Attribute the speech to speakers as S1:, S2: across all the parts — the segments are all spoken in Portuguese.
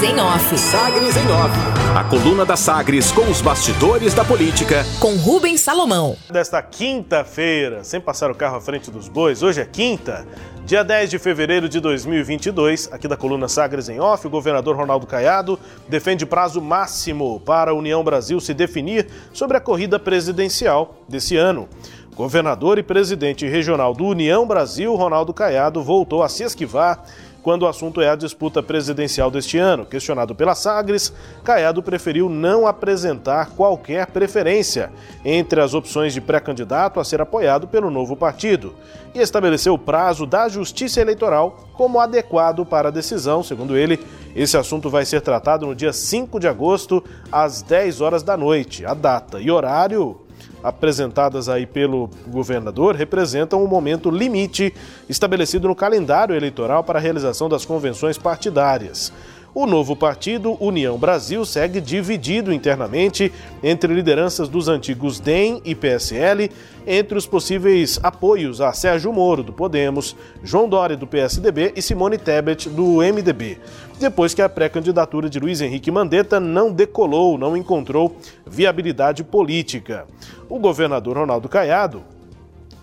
S1: Sagres em Off.
S2: Sagres em Off. A coluna da Sagres com os bastidores da política.
S1: Com Rubens Salomão.
S3: Desta quinta-feira, sem passar o carro à frente dos bois, hoje é quinta, dia 10 de fevereiro de 2022, aqui da coluna Sagres em Off, o governador Ronaldo Caiado defende prazo máximo para a União Brasil se definir sobre a corrida presidencial desse ano. Governador e presidente regional do União Brasil, Ronaldo Caiado, voltou a se esquivar quando o assunto é a disputa presidencial deste ano. Questionado pela Sagres, Caiado preferiu não apresentar qualquer preferência entre as opções de pré-candidato a ser apoiado pelo novo partido e estabeleceu o prazo da Justiça Eleitoral como adequado para a decisão. Segundo ele, esse assunto vai ser tratado no dia 5 de agosto, às 10 horas da noite. A data e horário apresentadas aí pelo governador representam um momento limite estabelecido no calendário eleitoral para a realização das convenções partidárias. O novo partido, União Brasil, segue dividido internamente entre lideranças dos antigos DEM e PSL, entre os possíveis apoios a Sérgio Moro, do Podemos, João Dória, do PSDB e Simone Tebet, do MDB. Depois que a pré-candidatura de Luiz Henrique Mandetta não decolou, não encontrou viabilidade política. O governador Ronaldo Caiado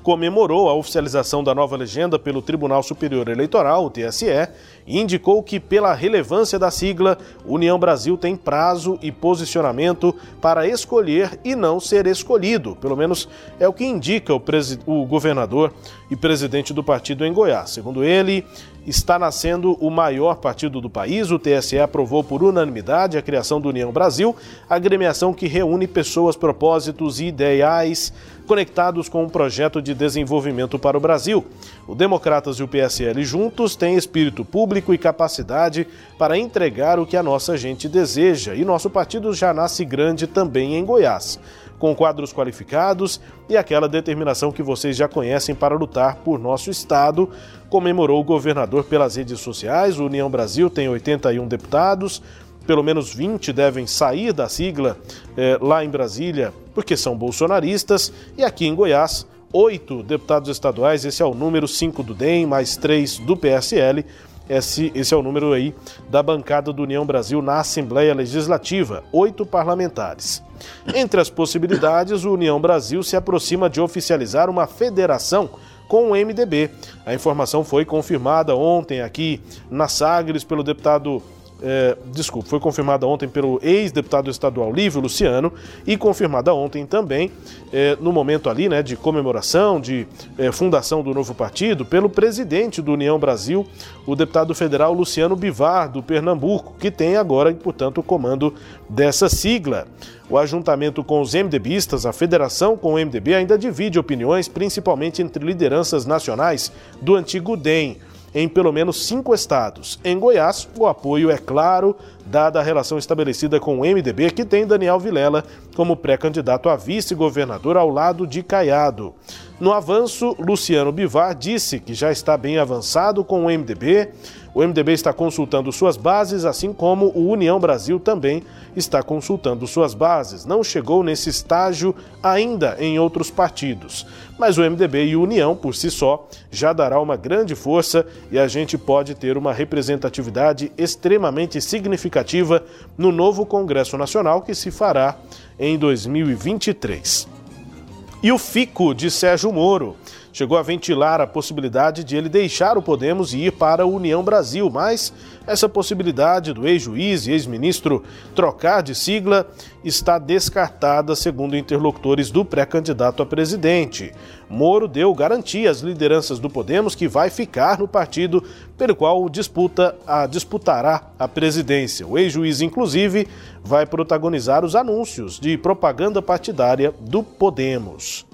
S3: comemorou a oficialização da nova legenda pelo Tribunal Superior Eleitoral, o TSE, indicou que, pela relevância da sigla, União Brasil tem prazo e posicionamento para escolher e não ser escolhido. Pelo menos é o que indica o, o governador e presidente do partido em Goiás. Segundo ele, está nascendo o maior partido do país. O TSE aprovou por unanimidade a criação do União Brasil, agremiação que reúne pessoas, propósitos e ideais conectados com um projeto de desenvolvimento para o Brasil. O Democratas e o PSL juntos têm espírito público e capacidade para entregar o que a nossa gente deseja, e nosso partido já nasce grande também em Goiás. Com quadros qualificados e aquela determinação que vocês já conhecem para lutar por nosso Estado, comemorou o governador pelas redes sociais. O União Brasil tem 81 deputados, pelo menos 20 devem sair da sigla eh, lá em Brasília, porque são bolsonaristas, e aqui em Goiás, oito deputados estaduais, esse é o número 5 do DEM, mais três do PSL. Esse, esse é o número aí da bancada do União Brasil na Assembleia Legislativa, oito parlamentares. Entre as possibilidades, o União Brasil se aproxima de oficializar uma federação com o MDB. A informação foi confirmada ontem aqui na Sagres pelo deputado é, desculpa, foi confirmada ontem pelo ex-deputado estadual Lívio Luciano e confirmada ontem também, é, no momento ali né, de comemoração, de é, fundação do novo partido, pelo presidente do União Brasil, o deputado federal Luciano Bivar, do Pernambuco, que tem agora, portanto, o comando dessa sigla. O ajuntamento com os MDBistas, a federação com o MDB, ainda divide opiniões, principalmente entre lideranças nacionais do antigo DEM em pelo menos cinco estados. Em Goiás, o apoio é claro, dada a relação estabelecida com o MDB, que tem Daniel Vilela como pré-candidato a vice-governador ao lado de Caiado. No avanço, Luciano Bivar disse que já está bem avançado com o MDB. O MDB está consultando suas bases, assim como o União Brasil também está consultando suas bases. Não chegou nesse estágio ainda em outros partidos. Mas o MDB e o União, por si só, já dará uma grande força e a gente pode ter uma representatividade extremamente significativa no novo Congresso Nacional que se fará em 2023. E o fico de Sérgio Moro chegou a ventilar a possibilidade de ele deixar o Podemos e ir para a União Brasil, mas essa possibilidade do ex-juiz e ex-ministro trocar de sigla está descartada, segundo interlocutores do pré-candidato a presidente. Moro deu garantia às lideranças do Podemos que vai ficar no partido pelo qual disputa a, disputará a presidência. O ex-juiz, inclusive, vai protagonizar os anúncios de propaganda partidária do Podemos.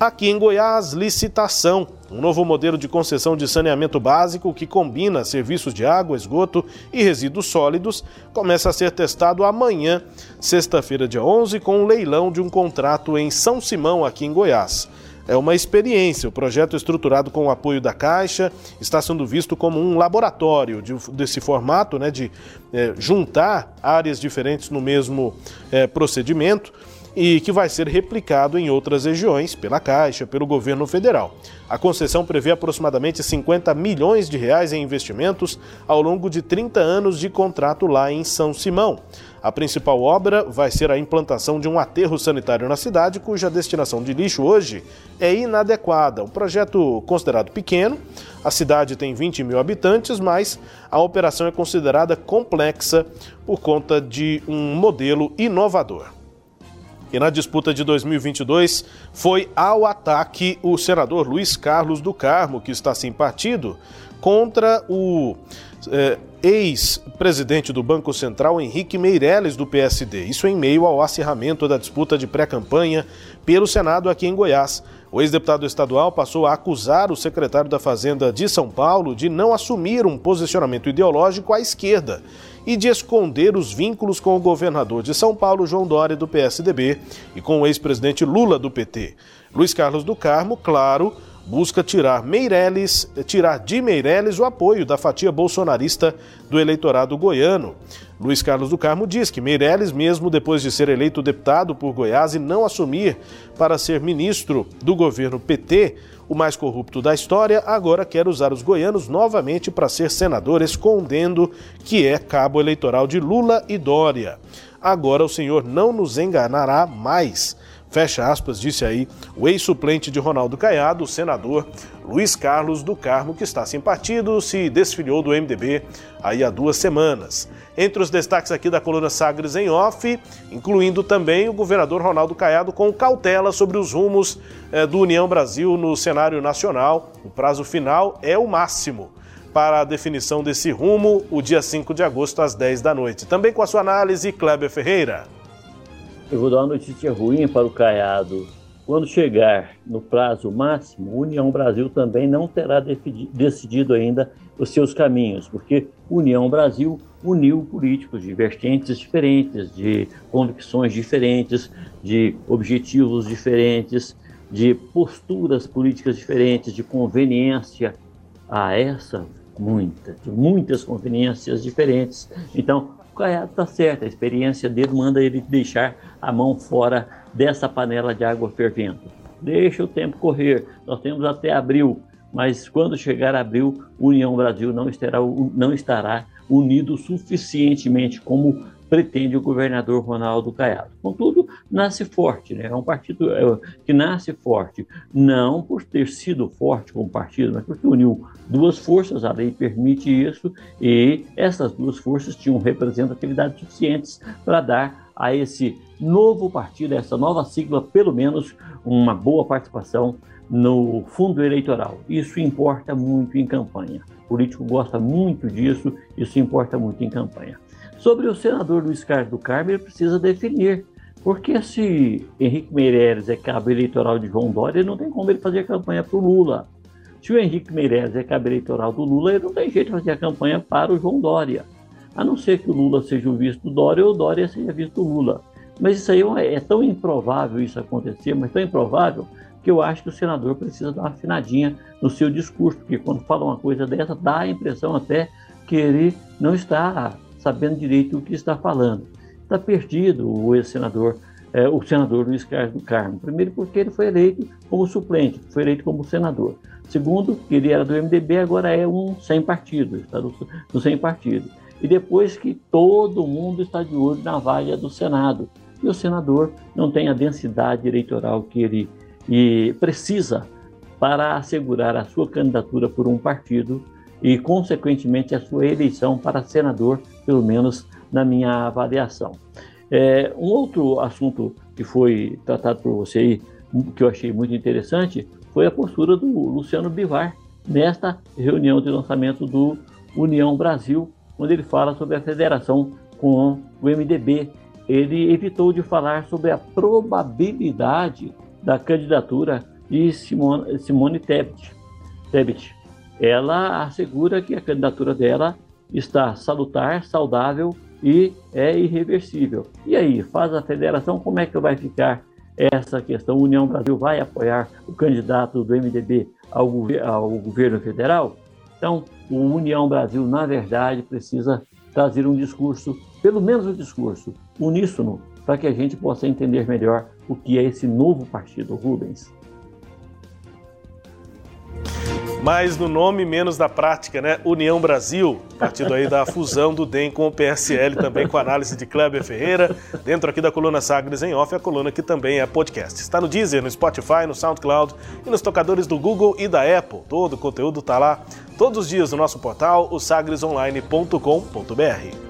S3: Aqui em Goiás, licitação. Um novo modelo de concessão de saneamento básico que combina serviços de água, esgoto e resíduos sólidos começa a ser testado amanhã, sexta-feira, dia 11, com um leilão de um contrato em São Simão, aqui em Goiás. É uma experiência. O projeto, estruturado com o apoio da Caixa, está sendo visto como um laboratório de, desse formato, né, de é, juntar áreas diferentes no mesmo é, procedimento e que vai ser replicado em outras regiões pela Caixa, pelo governo federal. A concessão prevê aproximadamente 50 milhões de reais em investimentos ao longo de 30 anos de contrato lá em São Simão. A principal obra vai ser a implantação de um aterro sanitário na cidade, cuja destinação de lixo hoje é inadequada. Um projeto considerado pequeno, a cidade tem 20 mil habitantes, mas a operação é considerada complexa por conta de um modelo inovador. E na disputa de 2022 foi ao ataque o senador Luiz Carlos do Carmo, que está sem partido, contra o é, ex-presidente do Banco Central, Henrique Meirelles, do PSD. Isso em meio ao acirramento da disputa de pré-campanha pelo Senado aqui em Goiás. O ex-deputado estadual passou a acusar o secretário da Fazenda de São Paulo de não assumir um posicionamento ideológico à esquerda e de esconder os vínculos com o governador de São Paulo, João Dória, do PSDB, e com o ex-presidente Lula, do PT. Luiz Carlos do Carmo, claro, busca tirar Meirelles, tirar de Meirelles o apoio da fatia bolsonarista do eleitorado goiano. Luiz Carlos do Carmo diz que Meirelles, mesmo depois de ser eleito deputado por Goiás e não assumir para ser ministro do governo PT, o mais corrupto da história, agora quer usar os goianos novamente para ser senador, escondendo que é cabo eleitoral de Lula e Dória. Agora o senhor não nos enganará mais. Fecha aspas, disse aí o ex-suplente de Ronaldo Caiado, o senador Luiz Carlos do Carmo, que está sem partido, se desfiliou do MDB aí há duas semanas. Entre os destaques aqui da coluna Sagres em off, incluindo também o governador Ronaldo Caiado com cautela sobre os rumos eh, do União Brasil no cenário nacional. O prazo final é o máximo para a definição desse rumo, o dia 5 de agosto às 10 da noite. Também com a sua análise, Kleber Ferreira.
S1: Eu vou dar uma notícia ruim para o Caiado. Quando chegar no prazo máximo, União Brasil também não terá decidido ainda os seus caminhos, porque União Brasil uniu políticos de vertentes diferentes, de convicções diferentes, de objetivos diferentes, de posturas políticas diferentes, de conveniência a essa muita, de muitas conveniências diferentes. Então, está certo, a experiência dele manda ele deixar a mão fora dessa panela de água fervendo. Deixa o tempo correr, nós temos até abril, mas quando chegar abril, União Brasil não estará, não estará unido suficientemente como pretende o governador Ronaldo Caiado. Contudo, nasce forte, né? é um partido é, que nasce forte, não por ter sido forte como partido, mas porque uniu duas forças, a lei permite isso, e essas duas forças tinham representatividade suficientes para dar a esse novo partido, a essa nova sigla, pelo menos uma boa participação no fundo eleitoral. Isso importa muito em campanha. O político gosta muito disso, isso importa muito em campanha. Sobre o senador Luiz Carlos do Carmo, ele precisa definir. Porque se Henrique Meirelles é cabo eleitoral de João Dória, não tem como ele fazer campanha para o Lula. Se o Henrique Meirelles é cabo eleitoral do Lula, ele não tem jeito de fazer a campanha para o João Dória. A não ser que o Lula seja o visto do Dória ou o Dória seja visto do Lula. Mas isso aí é, é tão improvável isso acontecer, mas tão improvável, que eu acho que o senador precisa dar uma afinadinha no seu discurso, porque quando fala uma coisa dessa, dá a impressão até que ele não está sabendo direito o que está falando. Está perdido o ex-senador, é, o senador Luiz Carlos do Carmo. Primeiro, porque ele foi eleito como suplente, foi eleito como senador. Segundo, ele era do MDB, agora é um sem partido, está no, no sem partido. E depois que todo mundo está de olho na vaga do Senado. E o senador não tem a densidade eleitoral que ele e precisa para assegurar a sua candidatura por um partido e, consequentemente, a sua eleição para senador, pelo menos na minha avaliação. É, um outro assunto que foi tratado por você aí, que eu achei muito interessante, foi a postura do Luciano Bivar nesta reunião de lançamento do União Brasil, onde ele fala sobre a federação com o MDB. Ele evitou de falar sobre a probabilidade da candidatura de Simone, Simone Tebet. Tebet ela assegura que a candidatura dela está salutar, saudável e é irreversível. E aí, faz a federação, como é que vai ficar essa questão? A União Brasil vai apoiar o candidato do MDB ao, ao governo federal? Então, o União Brasil, na verdade, precisa trazer um discurso, pelo menos um discurso uníssono, para que a gente possa entender melhor o que é esse novo partido, Rubens.
S3: Mais no nome, menos na prática, né? União Brasil, partido aí da fusão do DEM com o PSL, também com análise de Kleber Ferreira, dentro aqui da coluna Sagres em Off, a coluna que também é podcast. Está no Deezer, no Spotify, no SoundCloud e nos tocadores do Google e da Apple. Todo o conteúdo está lá todos os dias no nosso portal, o sagresonline.com.br.